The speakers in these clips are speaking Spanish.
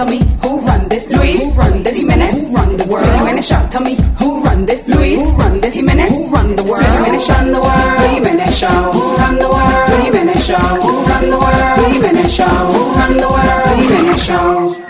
Tell me who run this? Luis. Who run this? Jimenez. Who run the world? Jimenez Show. Tell me who run this? Luis. Who run this? Jimenez. Who run the world? Jimenez run the world. Jimenez Show. Who run the world? Jimenez Show. Who run the world? Jimenez Show. Who run the world? Jimenez Show.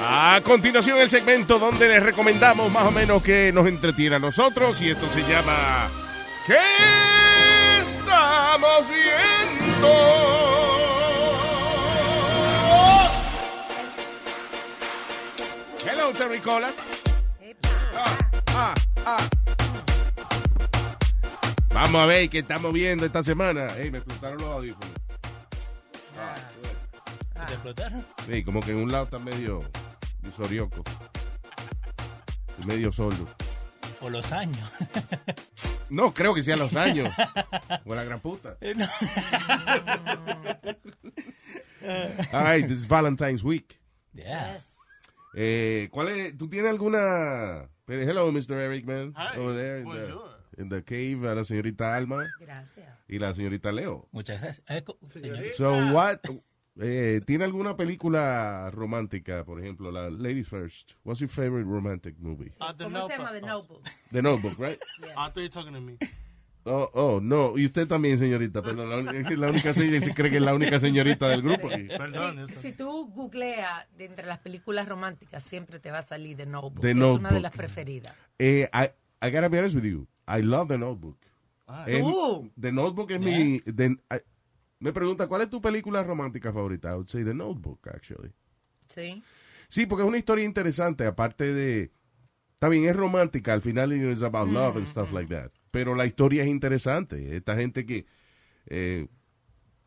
A continuación el segmento donde les recomendamos más o menos que nos entretiene a nosotros y esto se llama ¿Qué estamos viendo? Hello, Terry Colas. Ah, ah, ah. Vamos a ver qué estamos viendo esta semana. Ey, me explotaron los audífonos. ¿Te explotaron? Sí, como que en un lado está medio sorioco. Medio solo. O los años. No, creo que sean los años. o la gran puta. Eh, no. All right, this is Valentine's Week. Yeah. Eh, ¿Cuál es? ¿Tú tienes alguna? Hello, Mr. Eric, man. Hi, Over there in bonjour. the, in the cave, a la señorita Alma Gracias. y la señorita Leo. Muchas gracias. Eh. So, what? Eh, ¿Tiene alguna película romántica, por ejemplo, la Ladies First? What's your favorite romantic movie? Uh, the ¿Cómo se llama? Notebook. The Notebook. The Notebook, right? I thought you were talking to me. Oh, oh, no. Y usted también, señorita. La, uni- es la única se se cree que es la única señorita del grupo. Y- Perdón. Si, si tú googleas de entre las películas románticas, siempre te va a salir The Notebook. The Es una de las preferidas. Eh, I, I gotta be honest with you. I love The Notebook. Ah, ¿Tú? The Notebook es mi... the- I- me pregunta, ¿cuál es tu película romántica favorita? I would say The Notebook, actually. Sí. Sí, porque es una historia interesante, aparte de... Está bien, es romántica, al final it's about love and stuff like that. Pero la historia es interesante. Esta gente que... eh,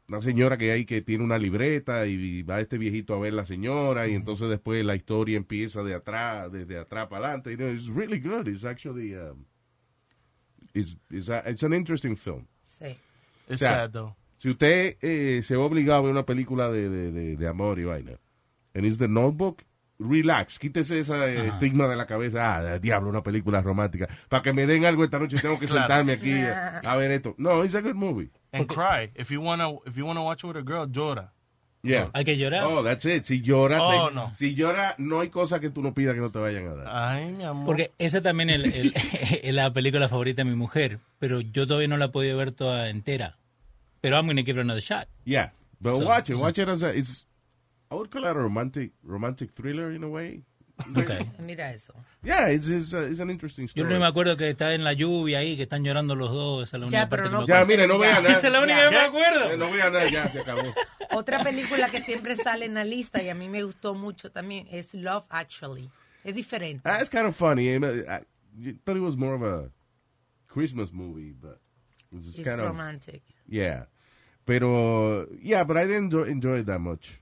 una señora que hay que tiene una libreta y va este viejito a ver la señora y entonces después la historia empieza de atrás, desde atrás para adelante. You know, it's really good. It's actually... um, it's, it's, a- it's an interesting film. Sí. It's o sea, sad though. Si usted eh, se va obligado a ver una película de, de, de, de amor y vaina, it's the notebook, relax, quítese ese eh, estigma de la cabeza, ah, diablo, una película romántica, para que me den algo esta noche tengo que Claro. sentarme aquí a, a ver esto. No, it's a good movie. And cry. If you wanna, if you wanna watch it with a girl, llora. Yeah. Hay que llorar. Oh, that's it. Si llora, Oh, te- no. si llora, no hay cosa que tú no pidas que no te vayan a dar. Ay, mi amor. Porque esa también es el- el- es la película favorita de mi mujer, pero yo todavía no la he podido ver toda entera. Pero I'm gonna give it another shot. Yeah, but So- watch it. Watch it as a, it's, I would call it a romantic, romantic thriller in a way. Okay. Mira eso. Yeah, it's, it's, a- it's an interesting Yo story. no me acuerdo que está en la lluvia ahí, que están llorando los dos. Esa es la única Ya, pero parte no- que me Ya, mire, no vea nada. Esa es la única que me acuerdo. Eh, No voy a nada, ya se acabó. Otra película que siempre sale en la lista y a mí me gustó mucho también es Love Actually. Es diferente. Ah, it's kind of funny. I, I, I thought it was more of a Christmas movie, but it was It's kind of romantic. yeah. Pero yeah, but I didn't enjoy, enjoy it that much.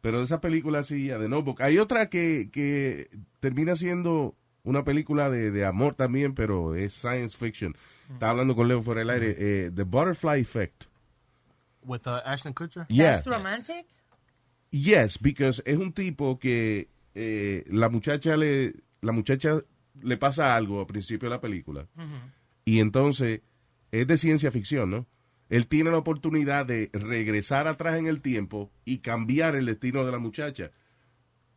Pero esa película sí, yeah, The Notebook. Hay otra que, que termina siendo una película de, de amor también, pero es science fiction. Estaba hablando con Leo fuera del aire. eh, The Butterfly Effect. With uh, Ashton Kutcher. Yeah. That's romantic. Yes, because es un tipo que eh, la muchacha le la muchacha le pasa algo al principio de la película y entonces es de ciencia ficción, ¿no? Él tiene la oportunidad de regresar atrás en el tiempo y cambiar el destino de la muchacha,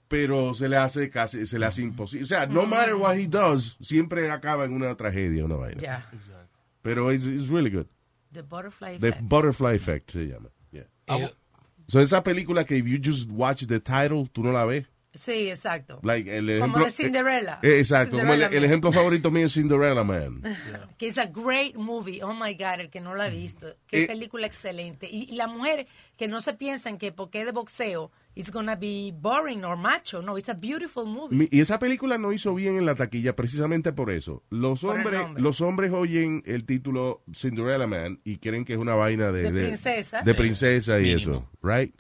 pero se le hace casi se le hace imposible. O sea, no matter what he does, siempre acaba en una tragedia, una vaina. Ya. Pero it's, it's really good. The Butterfly The Effect. Butterfly Effect se llama. Yeah. Eh, So esa película que if you just watch the title, tú no la ves. Sí, exacto. Like, el Como de Cinderella. eh, exacto. como el, ejemplo favorito mío es Cinderella Man. Que es a great movie. Oh my God, el que no lo ha visto. Qué Eh, película excelente. Y, la mujer que no se piensan que porque es de boxeo, it's gonna be boring or macho. No, it's a beautiful movie. Mi- y esa película no hizo bien en la taquilla precisamente por eso. Los Por hombres, los hombres oyen el título Cinderella Man y creen que es una vaina de, De princesa. de princesa y Mínimo. eso, right?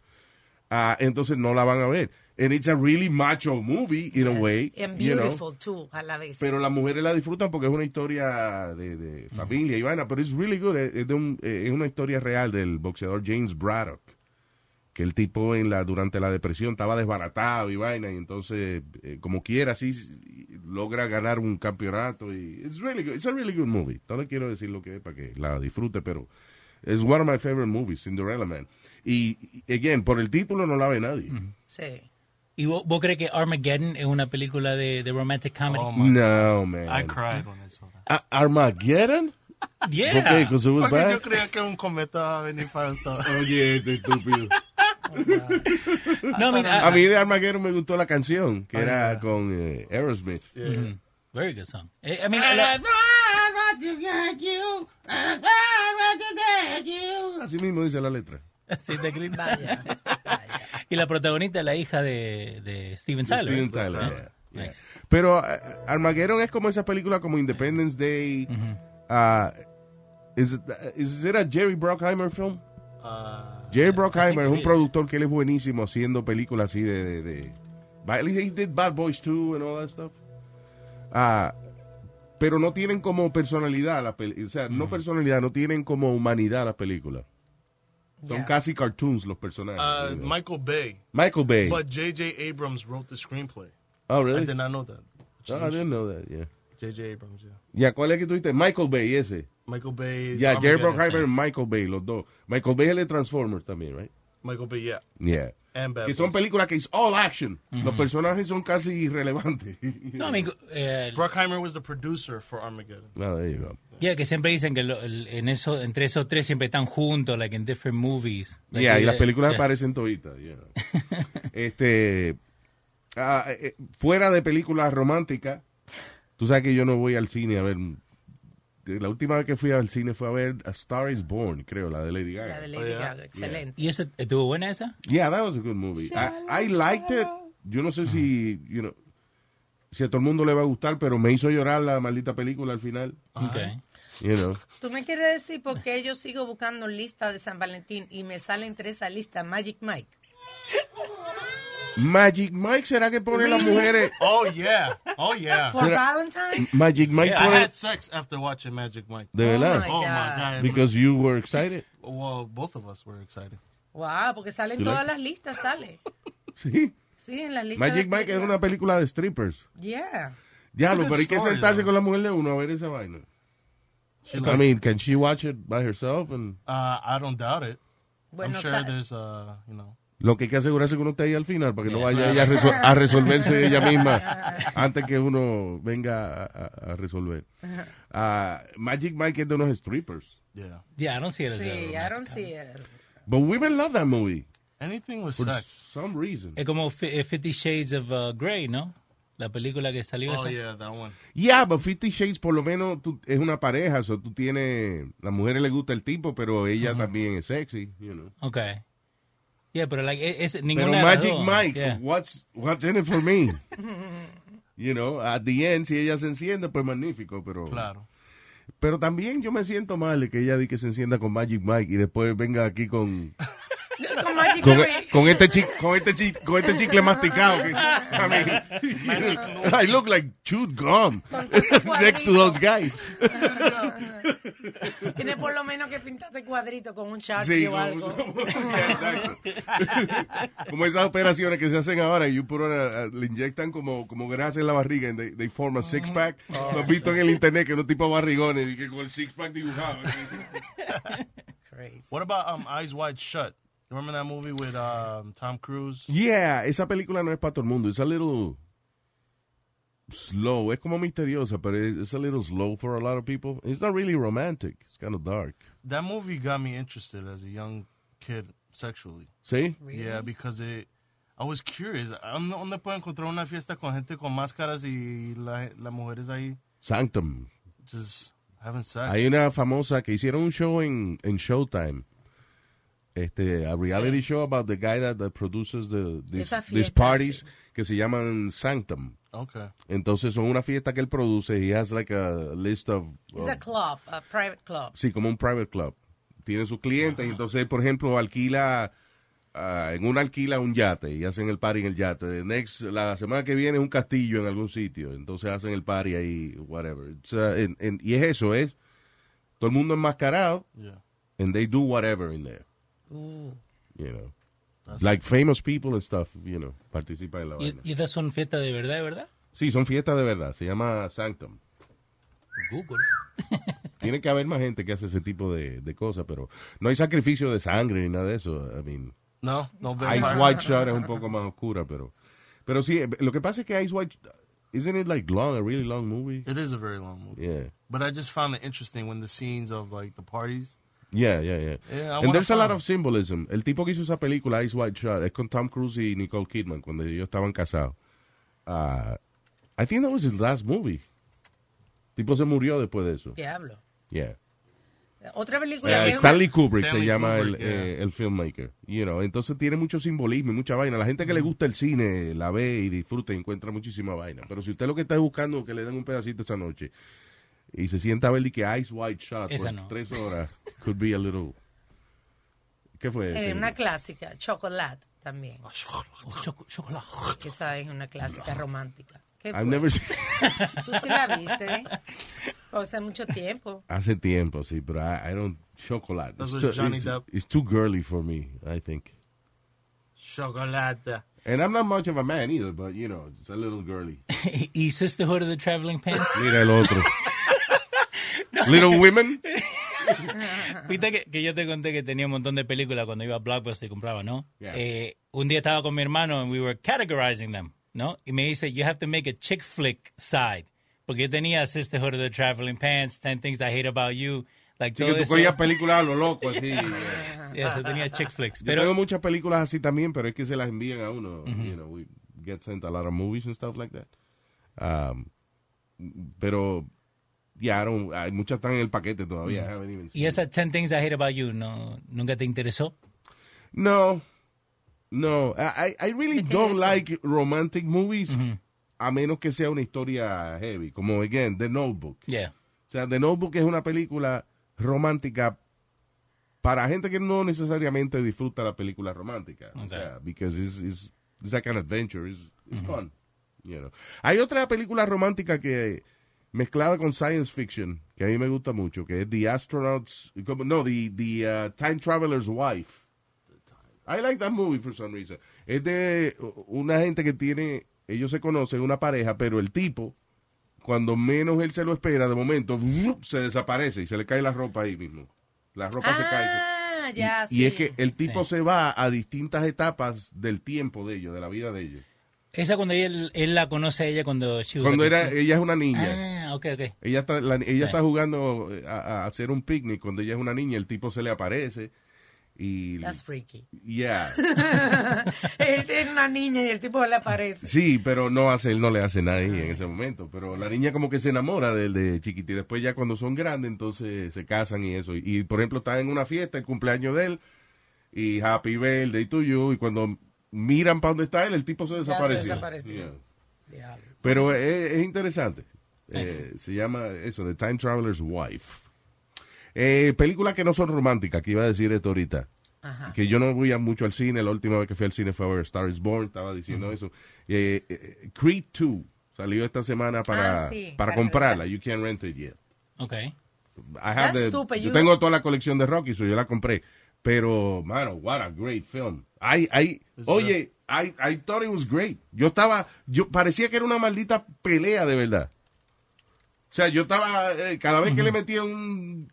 Ah, entonces no la van a ver. And it's a really macho movie, in a way. And you know. beautiful, too, a la vez. Pero las mujeres la disfrutan porque es una historia de, de familia y vaina, pero es really good. Es, de un- eh, es una historia real del boxeador James Braddock. Que el tipo en la durante la depresión estaba desbaratado y vaina, y entonces, eh, como quiera, así logra ganar un campeonato. y It's really good. It's a really good movie. No le quiero decir lo que es para que la disfrute, pero es one of my favorite movies, Cinderella Man. Y, y, again, por el título no la ve nadie. sí. ¿Y vos, vos crees que Armageddon es una película de, de romantic comedy? Oh No, I man. cried when I saw that. A- Armageddon? yeah. ¿Por qué? Because it was Porque bad? yo creía que un cometa iba a venir para esto. Oye, este estúpido. No, I mean, I- A mí de Armageddon me gustó la canción, que era con eh, Aerosmith. Mhm. Very good song. Eh, I mean, la- Así mismo dice la letra. sí, te grito. Vaya. Y la protagonista es la hija de, de Steven Tyler. Steven? Tyler, Yeah. yeah, yeah. Nice. Pero eh, Armageddon es como esa película como Independence Day. is, it, is it a Jerry Bruckheimer film? Uh, Jerry Bruckheimer es un productor que él es buenísimo haciendo películas así de... de, de He did Bad Boys 2 and all that stuff. Ah, pero no tienen como personalidad las películas. O sea, no personalidad, no tienen como humanidad las películas. Son Yeah. casi cartoons los personajes. uh, you know. Michael Bay. Michael Bay. But J.J. Abrams wrote the screenplay. oh, I really? did not know that. No, I didn't know that, yeah. J.J. Abrams, yeah. Ya, ¿cuál es que dices? Michael Bay, ese. Michael Bay. Ya, Jerry. Bruckheimer y Michael Bay, los dos. Michael Bay es el de Transformers también, right? Michael Bay, yeah. Yeah. Que son películas que es all action. Los personajes son casi irrelevantes. No, I mean, eh, Bruckheimer was the producer for Armageddon. No, there you go. yeah, que siempre dicen que lo- el- en eso, entre esos tres siempre están juntos, like in different movies. Like, Yeah, y eh, las películas yeah. aparecen toditas. yeah. este, ah, eh, fuera de películas románticas, tú sabes que yo no voy al cine a ver. La última vez que fui al cine fue a ver A Star is Born, creo, la de Lady Gaga. La de Oh, Lady yeah. Gaga, excelente. ¿Y esa estuvo buena esa? Yeah, that was a good movie. I, I liked it. Yo no sé si, you know, si a todo el mundo le va a gustar, pero me hizo llorar la maldita película al final. Okay. You know. ¿Tú me quieres decir por qué yo sigo buscando lista de San Valentín y me salen entre esa lista Magic Mike? Magic Mike, ¿será que pone las mujeres? Oh, yeah. Oh, yeah. For Valentine's? Magic Mike I pone... had sex after watching Magic Mike. De Oh verdad. my Oh, my God. God. Because you were excited. Well, both of us were excited. Wow, porque salen todas like las listas, sale. Sí. Sí, en las listas. Magic Mike es una película de strippers. Yeah. Diablo, pero hay que sentarse though. con la mujer de uno a ver esa vaina. She I mean, can she watch it by herself? And uh, I don't doubt it. Bueno, I'm sure there's, uh, you know. Lo que hay que asegurarse que uno esté ahí al final para que no vaya ella a, resol- a resolverse ella misma antes que uno venga a, a- a resolver. Ah, Magic Mike es de unos strippers. Yeah. Yeah, I don't see it as Sí, I don't see it. But women love that movie Anything with for sex. some reason. Es como Fi- eh, Fifty Shades of uh, Grey, ¿no? La película que salió Oh, esa. yeah, that one. Yeah, but Fifty Shades por lo menos tú- es una pareja, so tú tienes, las mujeres le gusta el tipo, pero ella también es sexy, you know. Okay. Yeah, pero like, es, Pero ninguna las Magic dos. Mike, Yeah. what's what's in it for me? you know, at the end si ella se enciende pues magnífico, pero Claro. pero también yo me siento mal que ella di que se encienda con Magic Mike y después venga aquí con Con Magic con, este chicle, con este chi- con este chicle masticado que, I mean, I look like chewed gum next to those guys. Tiene por lo menos que pintarte cuadrito con un Sharpie Sí, o algo. Exacto. como esas operaciones que se hacen ahora y le inyectan como, como grasa en la barriga y they, they form a six pack. Lo has visto en el internet que unos tipos barrigones y que con el six pack dibujado. Crazy. What about um, Eyes Wide Shut? Remember that movie with um, Tom Cruise? yeah, esa película no es para todo el mundo. Es a little slow. Es como misteriosa, pero es it's a little slow for a lot of people. It's not really romantic. It's kind of dark. That movie got me interested as a young kid sexually. ¿Sí? Yeah, because it, I was curious. ¿Dónde, puedo encontrar una fiesta con gente con máscaras y la- las mujeres ahí Sanctum. just having sex? Hay una famosa que hicieron un show en, en Showtime. Este, a reality show about the guy that, that produces the, these, parties sí. que se llaman Sanctum. Okay. Entonces son una fiesta que él produce. He has like a list of, It's of- a club, a private club. sí, como un private club. Tiene sus clientes y entonces, por ejemplo, alquila ah, en una alquila un yate y hacen el party en el yate. The next, la semana que viene es un castillo en algún sitio, entonces hacen el party ahí, whatever. It's, uh, and- and- y es eso, es todo el mundo enmascarado Yeah. and they do whatever in there, You know. That's- Like famous people and stuff, you know, participan en la ¿Y, vaina. y estas son fiestas de verdad, de verdad? Sí, son fiestas de verdad, se llama Sanctum. Google. Tiene que haber más gente que hace ese tipo de, de cosas, pero no hay sacrificio de sangre ni nada de eso. I mean, No, no Ice. White Shot es un poco más oscura, pero pero sí, lo que pasa es que Ice White isn't it like long, a really long movie? It is a very long movie. Yeah. But I just found it interesting when the scenes of like the parties. Yeah, yeah, yeah. Yeah, And there's a lot of symbolism. El tipo que hizo esa película, Ice White Shot, es con Tom Cruise y Nicole Kidman cuando ellos estaban casados. Ah, I think that was his last movie. El tipo se murió después de eso. diablo. Yeah. Otra película que es Stanley Kubrick Stanley se llama Kubrick, el, yeah. eh, el filmmaker. You know, entonces tiene mucho simbolismo y mucha vaina. La gente que le gusta el cine la ve y disfruta y encuentra muchísima vaina. Pero si usted lo que está buscando es que le den un pedacito esa noche y se sienta a ver y que Ice White Shot Esa por no. tres horas, could be a little... ¿Qué fue? eh, una clásica, Chocolate también. Oh, choco- chocolate. Que esa es una clásica romántica. ¿Qué I've fue? never seen- Tú sí la viste, ¿eh? O mucho tiempo. Hace tiempo, sí, pero I, I don't... Chocolate. That's It's too, it's- it's too girly for me, I think. Chocolate. And I'm not much of a man either, but, you know, it's a little girly. ¿Y Sisterhood of the Traveling Pants? Mira el otro. Little Women. Viste que, que yo te conté que tenía un montón de películas cuando iba a Blockbuster y compraba, ¿no? Yeah. Eh, un día estaba con mi hermano and we were categorizing them, ¿no? Y me dice, you have to make a chick flick side. Porque yo tenía Sisterhood of the Traveling Pants, 10 Things I Hate About You, like Sí, todo que tú cogías películas a lo loco, así. Yeah, so tenía chick flicks. Yo Pero tengo muchas películas así también, pero es que se las envían a uno. You know, we get sent a lot of movies and stuff like that. Um, pero, yeah, I don't- hay muchas están en el paquete todavía. ¿Y esa 10 Things I Hate About You no, nunca te interesó? No, no. I, I really ¿De qué don't like romantic movies, a menos que sea una historia heavy. Como, again, The Notebook. Yeah. O sea, The Notebook es una película romántica para gente que no necesariamente disfruta la película romántica. O Okay. sea, because it's, it's, it's like an adventure, it's, it's fun. You know. Hay otra película romántica que mezclada con science fiction que a mí me gusta mucho, que es The Astronauts, como- no, The, the uh, Time Traveler's Wife. I like that movie for some reason. Es de una gente que tiene, ellos se conocen, una pareja, pero el tipo, cuando menos él se lo espera, de momento, se desaparece y se le cae la ropa ahí mismo. La ropa se cae. se- Ah, ya, y, sí. y es que el tipo se va a distintas etapas del tiempo de ellos, de la vida de ellos. Esa cuando él, él la conoce a ella cuando she was Cuando era, kid. ella es una niña. Ah, ok, ok. Ella está, la- ella está jugando a, a hacer un picnic cuando ella es una niña, el tipo se le aparece y That's freaky. yeah. Él tiene una niña y el tipo le aparece. Sí, pero no hace, él no le hace nada ahí en ese momento. Pero la niña como que se enamora del de chiquitita. Y después ya cuando son grandes, entonces se casan y eso. Y, y, por ejemplo, están en una fiesta, el cumpleaños de él, y Happy Birthday to you. Y cuando miran para dónde está él, el tipo se se desapareció. Yeah. Diablo. Pero es, es interesante. Eh, se llama eso, The Time Traveler's Wife. Eh, películas que no son románticas, que iba a decir esto ahorita. Ajá. Que yo no voy a mucho al cine. La última vez que fui al cine fue a ver Star is Born. Estaba diciendo eso. Eh, eh, Creed 2 salió esta semana para, Ah, sí, para para comprarla. You can't rent it yet. Ok. I have the- yo tengo toda la colección de Rocky, so yo la compré. Pero, mano, what a great film. I, I, oye, I, I thought it was great. Yo estaba, yo parecía que era una maldita pelea de verdad. O sea, yo estaba, eh, cada vez que le metía un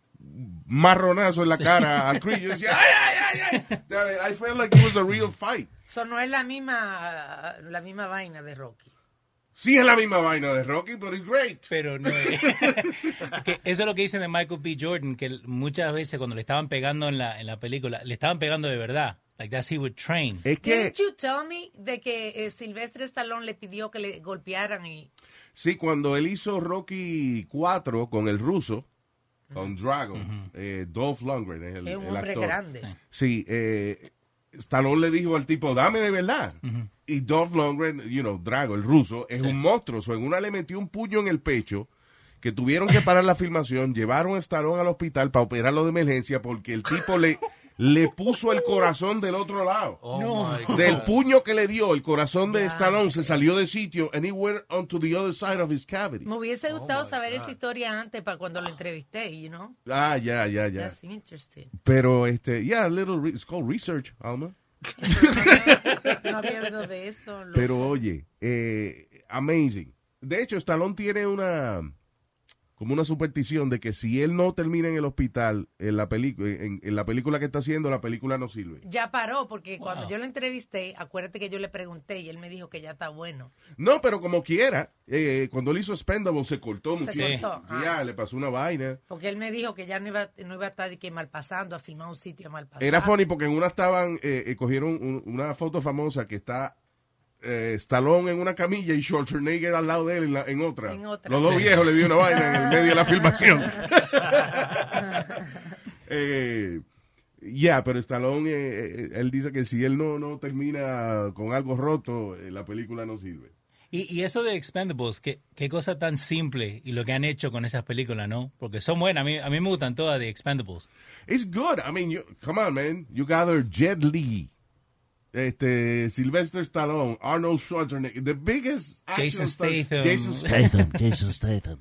marronazo en la cara a Chris, yo decía, ay, ay, ay, ay. I felt like it was a real fight. Eso no es la misma, la misma vaina de Rocky. Sí es la misma vaina de Rocky, but it's great. Pero no es. que eso es lo que dicen de Michael B. Jordan, que muchas veces cuando le estaban pegando en la, en la película, le estaban pegando de verdad. Like that's he would train. Es que, Didn't you tell me de que eh, Silvestre Stallone le pidió que le golpearan y Sí, cuando él hizo Rocky 4 con el ruso, con Drago, eh, Dolph Lundgren es el, es un el hombre actor. grande? Sí, eh, Stallone le dijo al tipo, dame de verdad. Y Dolph Lundgren, you know, Drago, el ruso, es un monstruo. So, en una le metió un puño en el pecho que tuvieron que parar la filmación, llevaron a Stallone al hospital para operarlo de emergencia porque el tipo le, le puso el corazón del otro lado. Oh God. Del puño que le dio, el corazón de Stallone se salió de sitio and he went onto the other side of his cavity. Me hubiese gustado saber esa historia antes para cuando lo entrevisté, you know? Ah, ya, ya, ya. That's interesting. Pero, este, yeah, a little, re- it's called research, Alma. No había oído de eso. Pero oye, eh, amazing. De hecho, Stallone tiene una como una superstición de que si él no termina en el hospital en la película en, en la película que está haciendo, la película no sirve. Ya paró, porque cuando yo lo entrevisté, acuérdate que yo le pregunté y él me dijo que ya está bueno. No, pero como quiera, eh, cuando él hizo Spendable se cortó Se muchísimo. cortó. Sí, Ah. ya, le pasó una vaina. Porque él me dijo que ya no iba, no iba a estar de que mal pasando, a filmar un sitio mal pasando. Era funny porque en una estaban, eh, eh, cogieron un- una foto famosa que está eh, Stallone en una camilla y Schwarzenegger al lado de él en, la- en otra. En otra. Los dos Sí. viejos le dio una vaina en el medio de la filmación. Eh, Ya, pero Stallone, eh, él dice que si él no, no termina con algo roto, eh, la película no sirve. Y, y eso de Expendables, qué, qué cosa tan simple y lo que han hecho con esas películas, ¿no? Porque son buenas, a mí, a mí me gustan todas de Expendables. It's good. I mean, you, come on, man. You gather Jet Li, este, Sylvester Stallone, Arnold Schwarzenegger, the biggest action Jason Statham. Jason Statham. Statham, Jason Statham.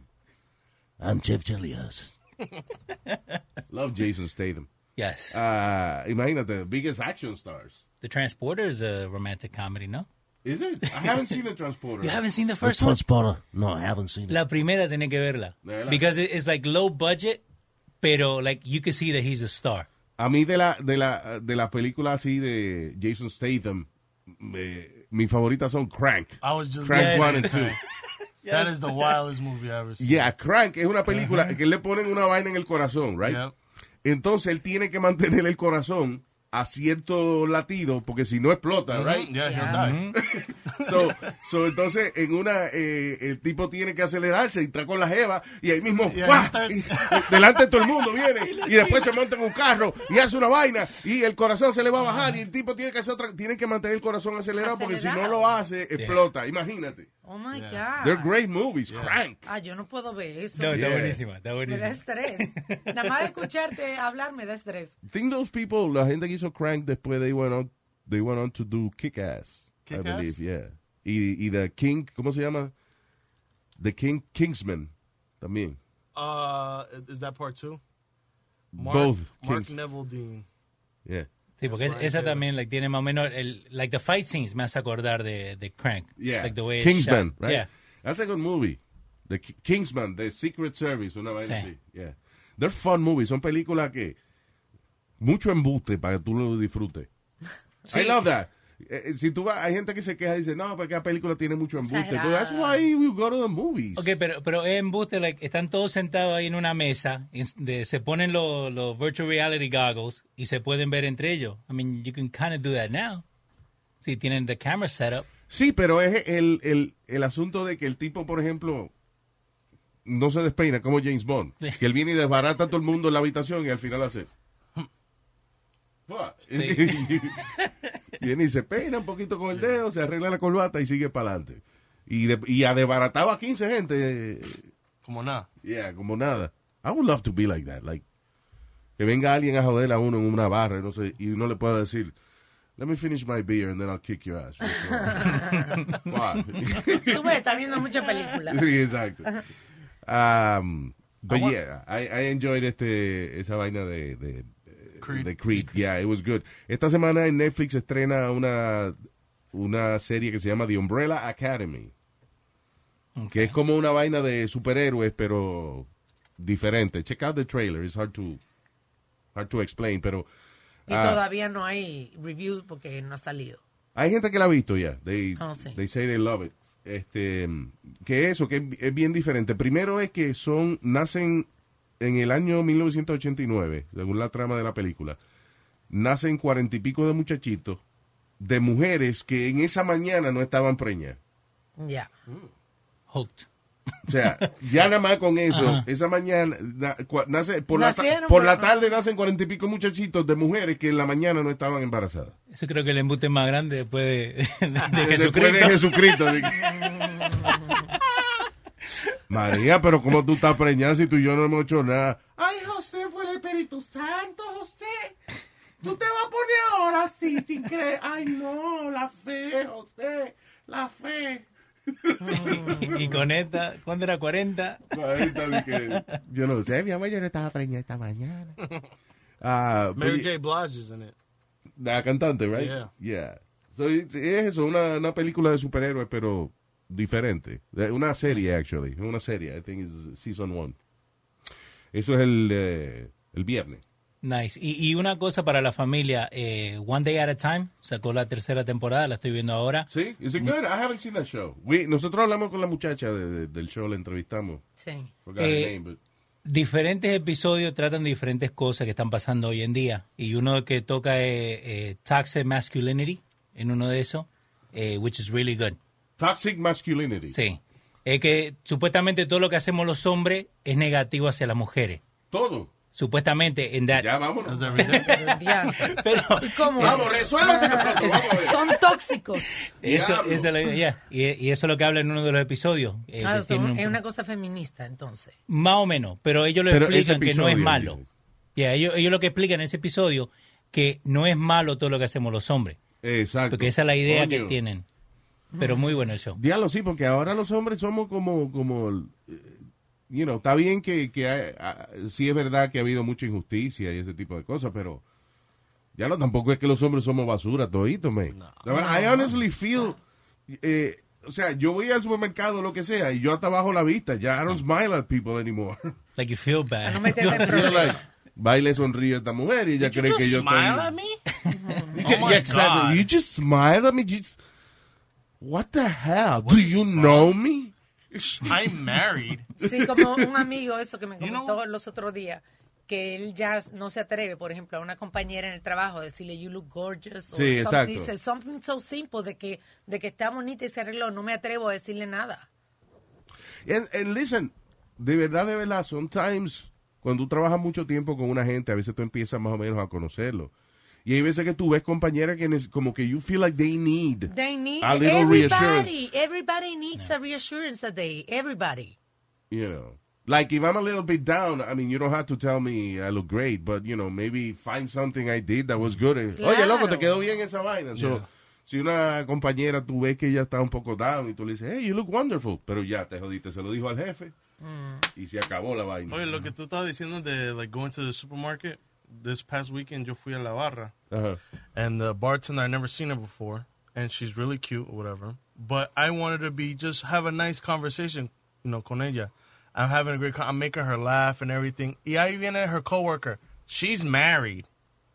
I'm Jeff Chelios. Love Jason Statham. Yes. Ah, imagínate, the biggest action stars. the Transporter is a romantic comedy, ¿no? Is it? I haven't seen the Transporter. You haven't seen the The first one? Transporter. No, I haven't seen it. La primera tiene que verla. De verdad. Because it's like low budget, pero like you can see that he's a star. A mí de la de la de la película así de Jason Statham, me, mis favoritas son Crank. I was just Crank gonna one say and two. that. That is the wildest movie I ever seen. Yeah, Crank es una película que le ponen una vaina en el corazón, right? Yep. Entonces él tiene que mantener el corazón a cierto latido porque si no explota, right? Yeah, Yeah. So, so, entonces en una eh, el tipo tiene que acelerarse y está con la jeva y ahí mismo Yeah, delante de todo el mundo viene y después se monta en un carro y hace una vaina y el corazón se le va a bajar y el tipo tiene que hacer otra tiene que mantener el corazón acelerado porque si no lo hace explota, imagínate. Oh my Yeah. They're God. great movies, Crank. Ah, yo no puedo ver eso. No, Yeah. está buenísima, está Me da estrés. Nada más de escucharte hablar me da estrés. think those people, la gente que hizo Crank después they went on, they went on to do Kick-Ass, I Kick-Ass? believe, yeah. Y, y The King, ¿cómo se llama? The King, Kingsman, también. Uh, is that part two? Both Mark Kings. Neville Dean. Yeah. Sí, porque es- Brian esa también like, tiene más o menos, el, like the fight scenes me hace acordar de, de Crank. Yeah. Like the way Kingsman, shot. right? Yeah. That's a good movie. The Ki- Kingsman, The Secret Service, una vaina Sí. así. Yeah. They're fun movies. Son películas que mucho embuste para que tú lo disfrutes. Sí. I love that. Eh, eh, Si tú vas, hay gente que se queja y dice, no, porque la película tiene mucho embuste. But that's why we go to the movies. Ok, pero, pero es embuste, like, están todos sentados ahí en una mesa, y de- se ponen los virtual reality goggles y se pueden ver entre ellos. I mean, you can kind of do that now. Si tienen the camera set up. Sí, pero es el, el, el asunto de que el tipo, por ejemplo, no se despeina como James Bond. Que él viene y desbarata a todo el mundo en la habitación y al final hace. What? viene y se peina un poquito con el dedo, se arregla la corbata y sigue para adelante. Y, de- y ha desbaratado a 15 gente. eh, Como nada. Yeah, como nada. I would love to be like that. Like, que venga alguien a joder a uno en una barra, no sé, y uno le pueda decir, let me finish my beer and then I'll kick your ass. What? Tú ves, estás viendo muchas películas. Sí, exacto. Um, but yeah, I, I enjoyed este, esa vaina de, de, Creed. de Creed. Yeah, it was good. Esta semana en Netflix estrena una, una serie que se llama The Umbrella Academy. Que es como una vaina de superhéroes, pero diferente. Check out the trailer. It's hard to, hard to explain, pero Y ah, todavía no hay review porque no ha salido. hay gente que la ha visto ya. They, Oh, sí. they say they love it. Este, que eso, que es bien diferente. Primero es que son, nacen en el año 1989, según la trama de la película. Nacen cuarenta y pico de muchachitos, de mujeres que en esa mañana no estaban preñas. Ya. Hooked. O sea, ya nada más con eso, Ajá. esa mañana, na- cua- nace, por, la, por la tarde nacen cuarenta y pico muchachitos de mujeres que en la mañana no estaban embarazadas. Eso creo que el embuste más grande después de, de, de Después de Jesucristo. De- María, pero ¿cómo tú estás preñada si tú y yo no hemos hecho nada? Ay, José, fue el Espíritu Santo, José. Tú te vas a poner ahora así sin creer. Ay, no, la fe, José, la fe. Y con esta, ¿cuándo era 40? Ahorita dije, yo no sé, mi amor, yo no estaba preñada esta mañana. Ah, Mary pero- J. Blige is in it. La cantante, right? Yeah. Yeah. So, it's- es eso, una, una película de superhéroes, pero diferente. Una serie, actually. Una serie, I think it's season one. Eso es el, eh, el viernes. Nice. Y, y una cosa para la familia, eh, One Day at a Time, sacó la tercera temporada, la estoy viendo ahora. ¿Sí? Is it good? I haven't seen that show. We, nosotros hablamos con la muchacha de- de- del show, la entrevistamos. Sí. Forgot her Eh, name, but- Diferentes episodios tratan de diferentes cosas que están pasando hoy en día. Y uno que toca es eh, Toxic Masculinity, en uno de esos, eh, which is really good. Toxic masculinity. Sí. Es que supuestamente todo lo que hacemos los hombres es negativo hacia las mujeres. Todo. Supuestamente, en that. Ya, vámonos. Pero ¿Y cómo Vamos, es? resuélvase nosotros. Vamos. Son tóxicos. eso, Diablo. esa es la idea. Y, y eso es lo que habla en uno de los episodios. eh, son- un- es una cosa feminista, entonces. Más o menos, pero ellos lo Pero explican que no es malo. Ya, ellos, ellos lo que explican en ese episodio que no es malo todo lo que hacemos los hombres, Exacto. porque esa es la idea que tienen. Pero muy bueno el show. Diablo, sí, porque ahora los hombres somos como, como, eh, you know, está bien que, que hay- ah, sí es verdad que ha habido mucha injusticia y ese tipo de cosas, pero ya no, tampoco es que los hombres somos basura, todito, man. La verdad, I honestly feel, eh, o sea, yo voy al supermercado, lo que sea, y yo hasta bajo la vista, ya I don't smile at people anymore. Like you feel bad. no like, baile sonríe esta mujer y ella you cree just que yo smile estoy... at me? You Oh ju- my yeah, exactly. God. You just smile at me. What the hell? Do you know me? I'm married. Sí, como un amigo, eso que me You know comentó what? los otros días, que él ya no se atreve, por ejemplo, a una compañera en el trabajo a decirle you look gorgeous. or Sí, something. exacto. Dice something so simple de que, de que está bonita y se arregló. No me atrevo a decirle nada. And, and listen, de verdad, de verdad, sometimes cuando tú trabajas mucho tiempo con una gente, a veces tú empiezas más o menos a conocerlo. Y hay veces que tú ves compañeras que nes- como que you feel like they need They need a little reassurance. everybody. Everybody needs a reassurance a day. Everybody. you know. Like if I'm a little bit down, I mean, you don't have to tell me I look great, but you know, maybe find something I did that was good. Oye, loco, te quedó bien esa vaina. So, si una compañera tú ves que ella está un poco down y tú le dices, hey, you look wonderful, pero ya te jodiste, se lo dijo al jefe y se acabó la vaina. Oye, lo que tú estabas diciendo de like going to the supermarket. This past weekend yo fui a la barra. Ajá. and the bartender I never seen her before, and she's really cute or whatever. But I wanted to be just have a nice conversation, you know, con ella. I'm having a great. Con- I'm making her laugh and everything. Y ahí viene her coworker. She's married.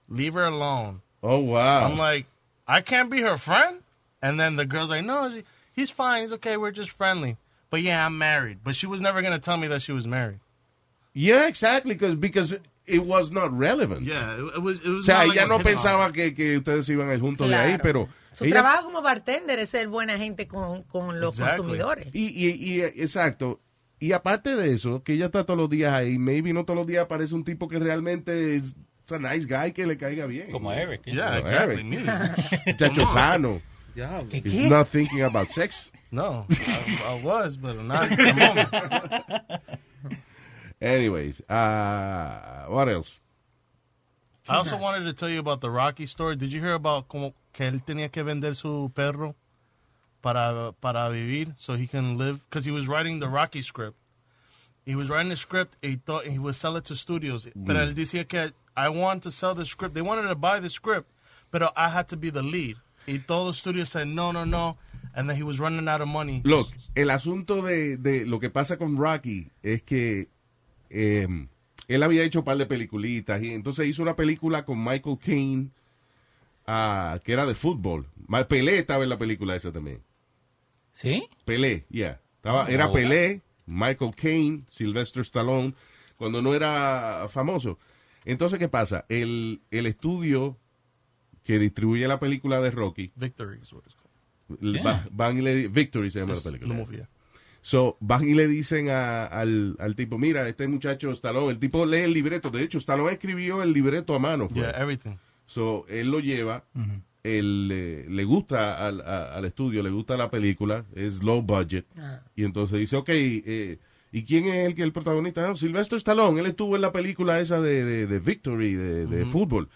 Leave her alone. Oh, wow. I'm like, I can't be her friend. And then the girl's like, No, she, he's fine. He's okay. We're just friendly. But yeah, I'm married. But she was never gonna tell me that she was married. yeah, exactly, cause, because it was not relevant. Yeah, it, it was. It O was. sea, not like ella I no pensaba que, que ustedes iban a ir juntos de ahí, Claro. pero... Su ella- trabajo como bartender es ser buena gente con, con los Exactly. consumidores. Y, y, y, exacto. Y aparte de eso, que ella está todos los días ahí, maybe no todos los días aparece un tipo que realmente es a nice guy que le caiga bien. Como Eric. ¿eh? Yeah, exactly. Muchacho sano. Yeah. ¿Qué, He's qué? not thinking about sex. No, I, I was, but not at the moment. Anyways, uh, what else? I also wanted to tell you about the Rocky story. Did you hear about como que él tenía que vender su perro para para vivir so he can live because he was writing the Rocky script. He was writing the script. He thought he would sell it to studios, but él decía que I want to sell the script. They wanted to buy the script, but I had to be the lead. Y todos los studios said no, no, no, and then he was running out of money. Look, el asunto de, de lo que pasa con Rocky es que eh, él había hecho un par de peliculitas y entonces hizo una película con Michael Caine ah, que era de fútbol. Pelé estaba en la película esa también. ¿Sí? Pelé, yeah. Estaba, era Ahora. Pelé, Michael Caine, Sylvester Stallone, cuando no era famoso. Entonces, ¿qué pasa? El, el estudio que distribuye la película de Rocky, Victory is what it's called. le- Yeah. va- van y le Victory se llama la It's película. movie, yeah. So, van y le dicen a- al, al tipo, mira, este muchacho Stallone, el tipo lee el libreto. De hecho, Stallone escribió el libreto a mano. pues. Yeah, everything. So, él lo lleva, él, eh, le gusta al, a- al estudio, le gusta la película, es low budget. Y entonces dice, ok, eh, ¿y quién es el que el protagonista? No, Sylvester Stallone, él estuvo en la película esa de, de, de Victory, de, de fútbol.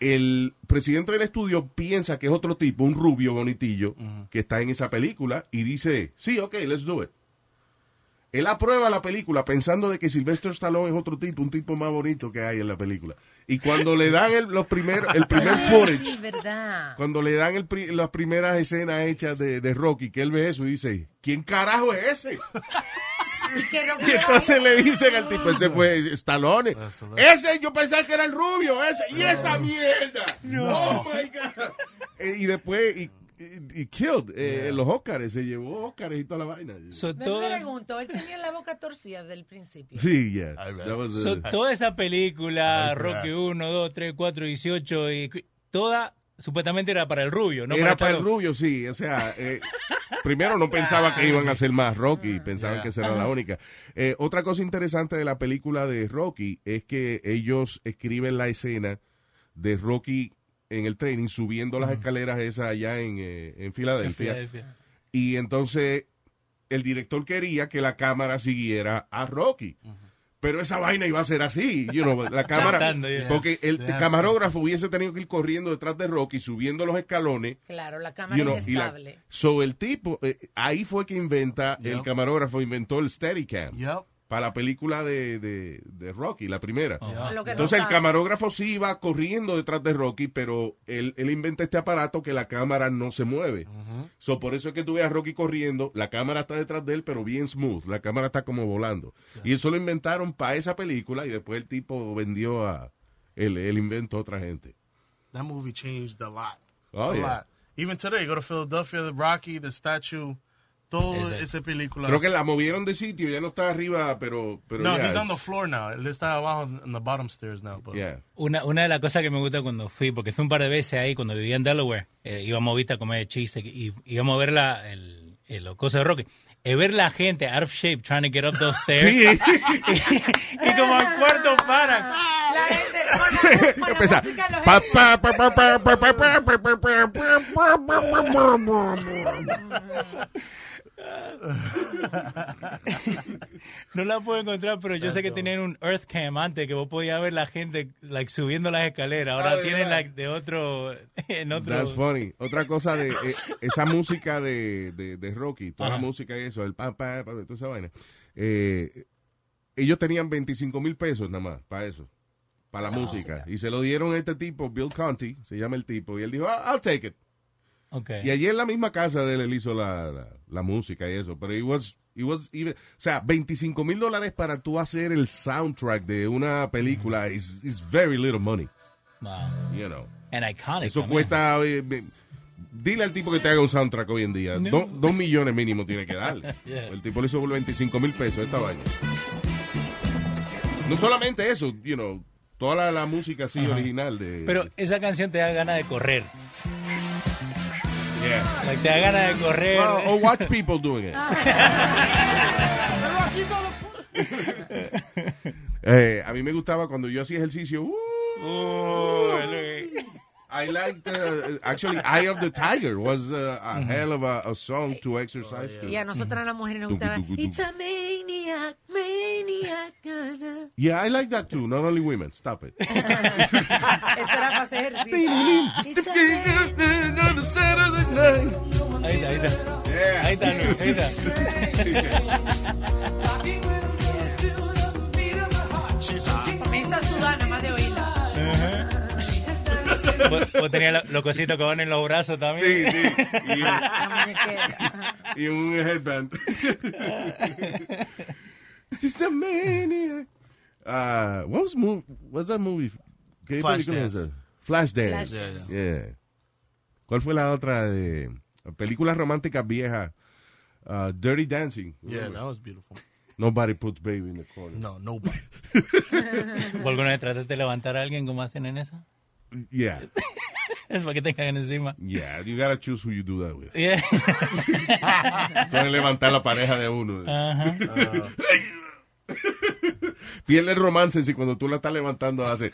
el presidente del estudio piensa que es otro tipo, un rubio bonitillo, que está en esa película y dice, sí, ok, let's do it. Él aprueba la película pensando de que Sylvester Stallone es otro tipo, un tipo más bonito que hay en la película. Y cuando le dan el, los primer, el primer Sí, footage, verdad. cuando le dan el pri- las primeras escenas hechas de, de Rocky, que él ve eso y dice, ¿quién carajo es ese? Y que no Y entonces le dicen al tipo, ese fue Stallone. Eso, eso. Ese yo pensaba que era el rubio, ese. Y esa mierda. Oh my God. Eh, y después, y, y- killed eh, los Óscares, se llevó Óscares y toda la vaina. So, Me toda, pregunto, él tenía la boca torcida del principio. Sí, yeah. So, toda esa película, Rocky claro. 1, 2, 3, 4, 18, y toda supuestamente era para el rubio, ¿no? era para el rubio, sí. O sea, eh, primero no pensaba que iban a hacer más Rocky, pensaban Yeah. que esa era la única. Eh, otra cosa interesante de la película de Rocky es que ellos escriben la escena de Rocky en el training subiendo las escaleras esas allá en, eh, en En Filadelfia. Filadelfia. Y entonces el director quería que la cámara siguiera a Rocky. Pero esa vaina iba a ser así, you know, la cámara, Saltando, yeah. porque el Yeah, camarógrafo hubiese tenido que ir corriendo detrás de Rocky, subiendo los escalones, Claro, la cámara you know, y la- inestable. so el tipo, eh, ahí fue que inventa, el camarógrafo inventó el Steadicam Yep. Para la película de, de, de Rocky, la primera. Entonces el camarógrafo sí iba corriendo detrás de Rocky, pero él, él inventa este aparato que la cámara no se mueve. So, por eso es que tú ves a Rocky corriendo, la cámara está detrás de él, pero bien smooth, la cámara está como volando. Y eso lo inventaron para esa película y después el tipo vendió a el, el invento a otra gente. That movie changed a lot. Oh, a yeah. lot. Even today, you go to Philadelphia, the Rocky, the statue, todo Ese. esa película. Creo que la movieron de sitio, ya no está arriba, pero... pero No, yeah, he's on the it's- floor now. Él está abajo in the bottom stairs now. But yeah. Una, una de las cosas que me gusta cuando fui, porque fui un par de veces ahí cuando vivía en Delaware, eh, íbamos ¿viste, a comer chiste y íbamos a ver la, el, el, los cosas de Rocky. Es ver la gente out of shape trying to get up those stairs. Sí. y, como al cuarto paran. La gente con la, con la Empezar. música, los Pa, jefes. pa, pa, no la puedo encontrar, pero yo sé que tenían un Earth Cam antes que vos podías ver la gente like, subiendo las escaleras. Ahora ah, tienen like, de otro, en otro. That's funny. Otra cosa de eh, esa música de, de, Rocky, toda la música y eso, el pa, pa, toda esa vaina. Eh, ellos tenían 25 mil pesos nada más para eso, para la, música. música. Y se lo dieron a este tipo, Bill Conti, se llama el tipo, y él dijo, ah, I'll take it. Okay. Y allí en la misma casa de él, él hizo la, la, la música y eso. Pero it was, it was even- o sea, 25 mil dólares para tú hacer el soundtrack de una película is, is very little money, Wow. you know. And iconic. Eso cuesta. eh, eh, dile al tipo que te haga un soundtrack hoy en día. No. Do- dos millones mínimo tiene que darle. Yeah. El tipo le hizo por 25 mil pesos esta vaina. No solamente eso, you know, toda la, la música así original de. Pero esa canción te da ganas de correr. Yeah. Like, te da ganas de correr. Well, or watch people doing it. Eh, a mí me gustaba cuando yo hacía ejercicio. uh, Oh, Luis. I liked, uh, actually, Eye of the Tiger was uh, a hell of a, a song to exercise. to. Y a nosotras las mujeres nos gustaba. tucu, tucu. It's a maniac, maniac. na, na". Yeah, I like that too. Not only women. Stop it. Eso era para hacer ejercicio. It's a maniac. Ahí está, ahí está. Yeah. Ahí está, Ahí está. Comienza a sudar nada más de oírla. Vos, vos tenías lo- los cositos que van en los brazos también. Sí, sí. Y, muñequera. y un headband. Just a maniac. Uh, what was movie? What's that movie? ¿Qué película es Flashdance. esa? Flashdance. Flashdance. Yeah. ¿Cuál fue la otra de películas románticas viejas? Uh, Dirty Dancing. Yeah, that was beautiful. Nobody puts baby in the corner. No, nobody. ¿Vos alguna vez trataste de levantar a alguien como hacen en eso? Yeah. Es para que te caigan encima. Yeah. You gotta choose who you do that with. Yeah. Pueden levantar la pareja de uno. Ajá. Pierde el romance si cuando tú la estás levantando hace.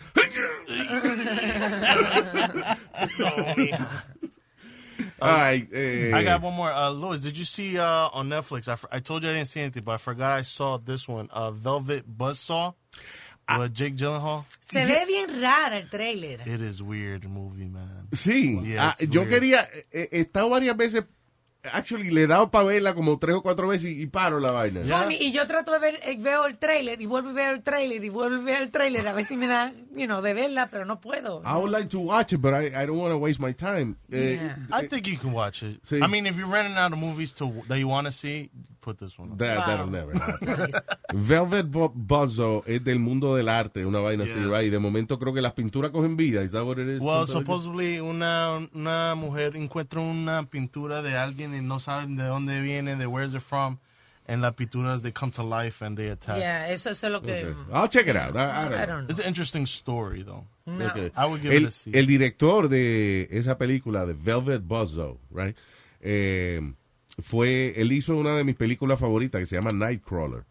Ay, eh, I got one more. Uh, Louis, did you see uh, on Netflix? I, I told you I didn't see anything, but I forgot I saw this one. Uh, Velvet Buzzsaw. With Jake Gyllenhaal. Se ve bien rara el trailer. It is weird movie, man. Sí, Yeah, Ah, yo weird. quería, eh, he estado varias veces, actually le he dado para verla como tres o cuatro veces y, y paro la vaina. Funny, y yo trato de ver, eh, veo el trailer y vuelvo a ver el trailer y vuelvo a ver el trailer a ver si me da, you know, de verla, pero no puedo. I would like to watch it, but I, I don't want to waste my time. Eh, Yeah. I think you can watch it. Sí. I mean, if you're running out of movies to that you want to see, put this one. on. that, Wow. that'll never happen. Velvet Buzzsaw es del mundo del arte, una vaina así, Yeah. right? Y de momento creo que las pinturas cogen vida. Is that what it is? Well, like supposedly una, una mujer encuentra una pintura de alguien y no saben de dónde viene, de where's it from, and las pinturas they come to life and they attack. Yeah, eso, es lo que... Okay. I'll check it out. I, I don't I know. don't know. It's an interesting story, though. No. Okay. I would give el, it a C. el director de esa película, de Velvet Buzzsaw, right? Eh, fue, él hizo una de mis películas favoritas que se llama Nightcrawler.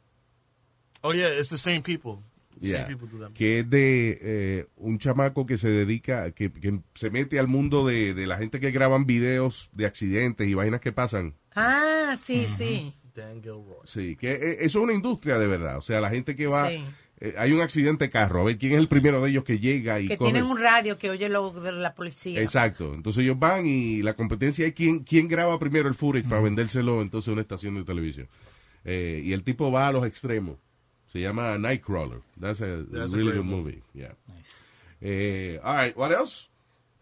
Oh yeah, it's the same people. The Yeah. Same people do that. que es de eh, un chamaco que se dedica, que, que se mete al mundo de, de la gente que graban videos de accidentes y vainas que pasan. Ah, sí, sí. Dan Gilroy. Sí, que eh, eso es una industria de verdad. O sea, la gente que va, Sí. Eh, hay un accidente de carro, a ver quién es el primero de ellos que llega y Que coge- tienen un radio que oye lo de la policía. Exacto. Entonces ellos van y la competencia es quién, quién graba primero el footage para vendérselo entonces a una estación de televisión. Eh, y el tipo va a los extremos. Se llama Nightcrawler. That's a That's a really great good movie. Yeah. Eh, all right, what else?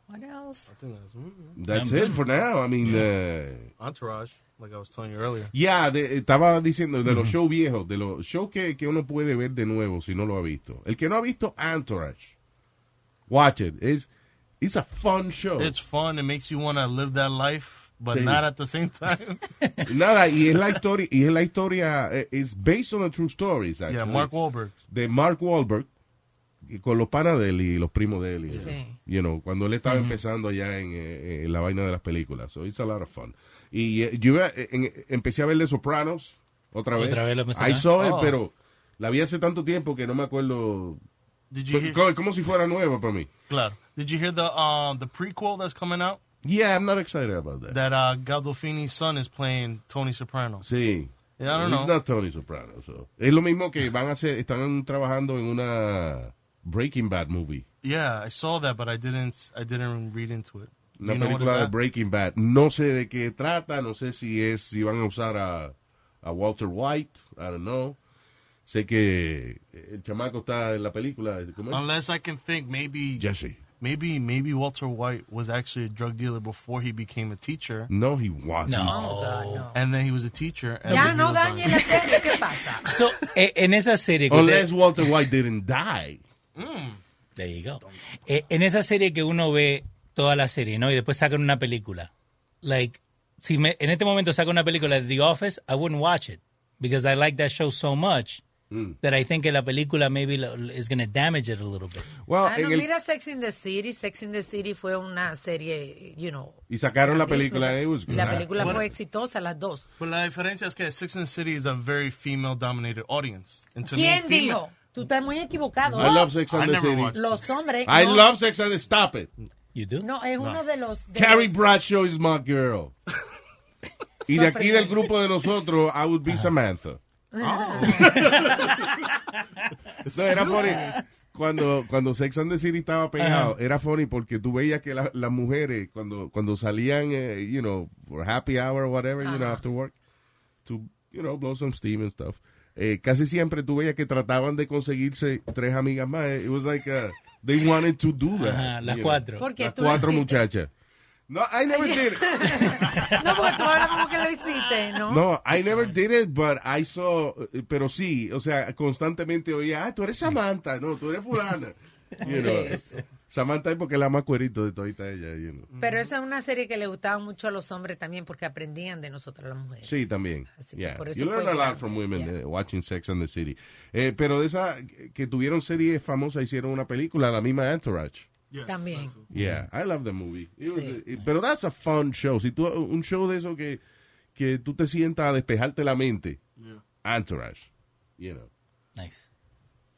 What else? I think that's mm, That's it for now. I mean, uh, Entourage, like I was telling you earlier. yeah, de- estaba diciendo de los shows viejos, de los shows que, que uno puede ver de nuevo si no lo ha visto. El que no ha visto Entourage, watch it. It's, it's a fun show. It's fun. It makes you want to live that life, but Sí. not at the same time. Nada, y es la historia, y es la historia, eh, it's based on a true stories, yeah, actually. Mark Wahlberg. de Mark Wahlberg y con los panas de él y los primos de él. y, Sí. You know, cuando él estaba empezando allá en, eh, en la vaina de las películas. So it's a lot of fun. Y eh, yo en- empecé a ver The Sopranos otra vez. Otra vez. I saw it, Oh. pero la vi hace tanto tiempo que no me acuerdo. Did you hear? Como, como si fuera nueva para mí. Claro. Did you hear the uh, the prequel that's coming out? Yeah, I'm not excited about that. That uh, Gandolfini's son is playing Tony Soprano. Sí. Yeah, I don't It's know. not Tony Soprano. so. Es lo mismo que van a hacer, están trabajando en una Breaking Bad movie. Yeah, I saw that, but I didn't. I didn't read into it. Do Una you know what película is de that? Breaking Bad. No sé de qué trata, no sé si es si van a usar a, a Walter White, I don't know. Sé que el chamaco está en la película, ¿cómo es? Unless I can think, maybe, Jesse. maybe, maybe Walter White was actually a drug dealer before he became a teacher, No, he wasn't. No. Oh, God, no. and then he was a teacher. And Ya then he no was on- dañe la serie, ¿qué pasa? So, en esa serie que Unless usted- Walter White didn't die. There you go. Eh, en esa serie que uno ve toda la serie, ¿no? Y después sacan una película. Like, si me, en este momento sacan una película de The Office, I wouldn't watch it. Because I like that show so much that I think que la película maybe lo- is going to damage it a little bit. Well, Ah, no, el- mira Sex in the City. Sex in the City fue una serie, you know. y sacaron la Disney. película. it was good. La película fue exitosa, las dos. But la diferencia es que Six and the City is a very female-dominated audience. And to me, ¿Quién female- dijo? Tú estás muy equivocado. I love Sex and the City. Los hombres. I no, love Sex and the Stop it. You do? No, es uno de los. de Carrie los- Bradshaw is my girl. Y de aquí del grupo de nosotros, I would be Samantha. No, era funny. Cuando, cuando Sex and the City estaba pegado, era funny porque tú veías que la- las mujeres, cuando, cuando salían, eh, you know, for happy hour or whatever, you know, after work, to, you know, blow some steam and stuff, eh, casi siempre tú veías que trataban de conseguirse tres amigas más. It was like, uh, they wanted to do that. Ajá, las cuatro. Las cuatro hiciste. muchachas. No, I never did it. No, porque tú hablas como que lo hiciste, ¿no? No, I never did it, but I saw, pero sí, o sea, constantemente oía, ah, tú eres Samantha, no, tú eres fulana. You know, Samantha es porque es la más cuerito de toda ella, you know. Pero esa es una serie que le gustaba mucho a los hombres también porque aprendían de nosotras las mujeres. Sí, también. Así que Yeah. por eso You learn a lot from women Yeah. eh, watching Sex and the City. Eh, pero de esa que tuvieron series famosas, hicieron una película, la misma Entourage. Yes, También. it. Yeah, I love the movie. It was Sí. a- pero that's a fun show. Si tú, un show de eso que, que tú te sientas a despejarte la mente. Yeah. Entourage. You know. Nice.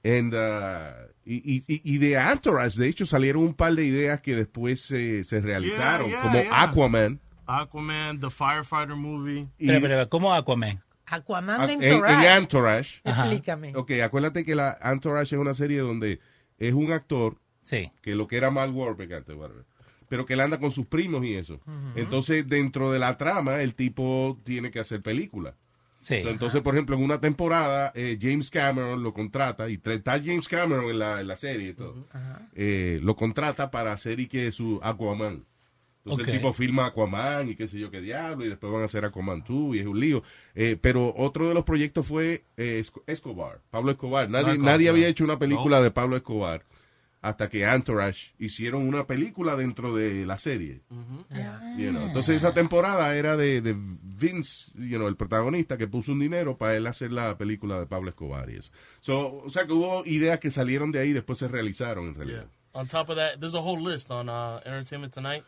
And, uh, y, y- y- y de Entourage, de hecho, salieron un par de ideas que después se, se realizaron, Yeah, yeah, como yeah. Aquaman. Aquaman, the firefighter movie. Y, Pero, pero, ¿cómo Aquaman? Aquaman de en, Entourage. en Entourage. Explícame. Ok, acuérdate que la Entourage es una serie donde es un actor Sí. que lo que era Mal Warbeck antes, whatever, pero que él anda con sus primos y eso. Entonces, dentro de la trama, el tipo tiene que hacer película. Sí. Entonces, por ejemplo, en una temporada, eh, James Cameron lo contrata, y está James Cameron en la, en la serie y todo. Eh, lo contrata para hacer y que su Aquaman. Entonces el tipo filma Aquaman y qué sé yo qué diablo, y después van a hacer Aquaman 2 y es un lío. Eh, pero otro de los proyectos fue Esco- Escobar, Pablo Escobar. Nadie, nadie había hecho una película de Pablo Escobar hasta que Entourage hicieron una película dentro de la serie. You know, Entonces esa temporada era de, de Vince, you know, el protagonista que puso un dinero para él hacer la película de Pablo Escobar y eso. So, o sea que hubo ideas que salieron de ahí y después se realizaron en Yeah. realidad. On top of that, there's a whole list on uh, Entertainment Tonight.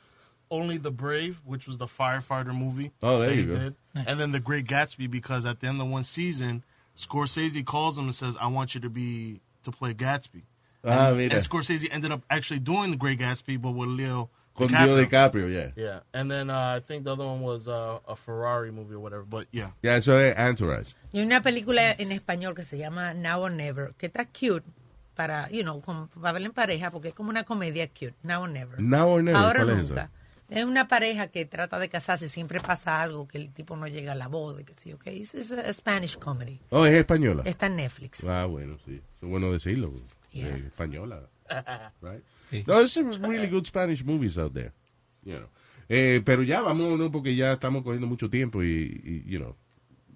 Only the Brave, which was the firefighter movie. Oh, there that you he go. did. And then The Great Gatsby, because at the end of one season, Scorsese calls him and says, "I want you to be to play Gatsby." Ah, and, mira. and Scorsese ended up actually doing The Great Gatsby, but with Leo Con DiCaprio. Leo DiCaprio, yeah. Yeah, and then uh, I think the other one was uh, a Ferrari movie or whatever. But yeah, Ya, eso es Entourage. Y hay una película en español que se llama Now or Never, que está cute para, you know, como para verla en pareja, porque es como una comedia cute. Now or Never. Now or Never, Ahora ¿cuál es nunca. esa? Es una pareja que trata de casarse, siempre pasa algo, que el tipo no llega a la boda, que sí, ok. Es es a Spanish comedy. Oh, es española. Está en Netflix. Ah, bueno, sí. Es bueno decirlo. Yeah. Eh, española. Right? Sí. No, there's some really good Spanish movies out there. You know. Eh, pero ya vamos, ¿no? Porque ya estamos cogiendo mucho tiempo y, y, you know,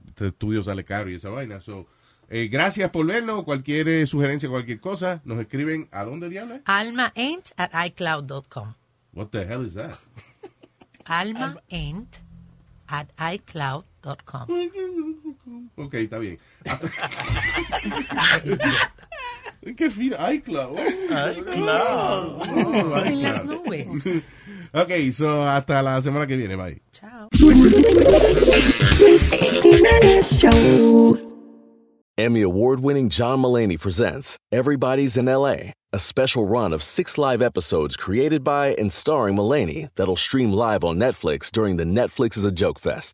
este estudio sale caro y esa vaina. So, eh, gracias por vernos. Cualquier eh, sugerencia, cualquier cosa, nos escriben a dónde diablos. Almaent at iCloud.com. What the hell is that? Almaent at iCloud.com. Ok, está bien. Qué fino. iCloud. iCloud. Oh, En las iCloud. nubes. Ok, so hasta la semana que viene. Bye. Chao. Emmy award winning John Mullaney presents Everybody's in LA, a special run of six live episodes created by and starring Mullaney that'll stream live on Netflix during the Netflix is a Joke Fest.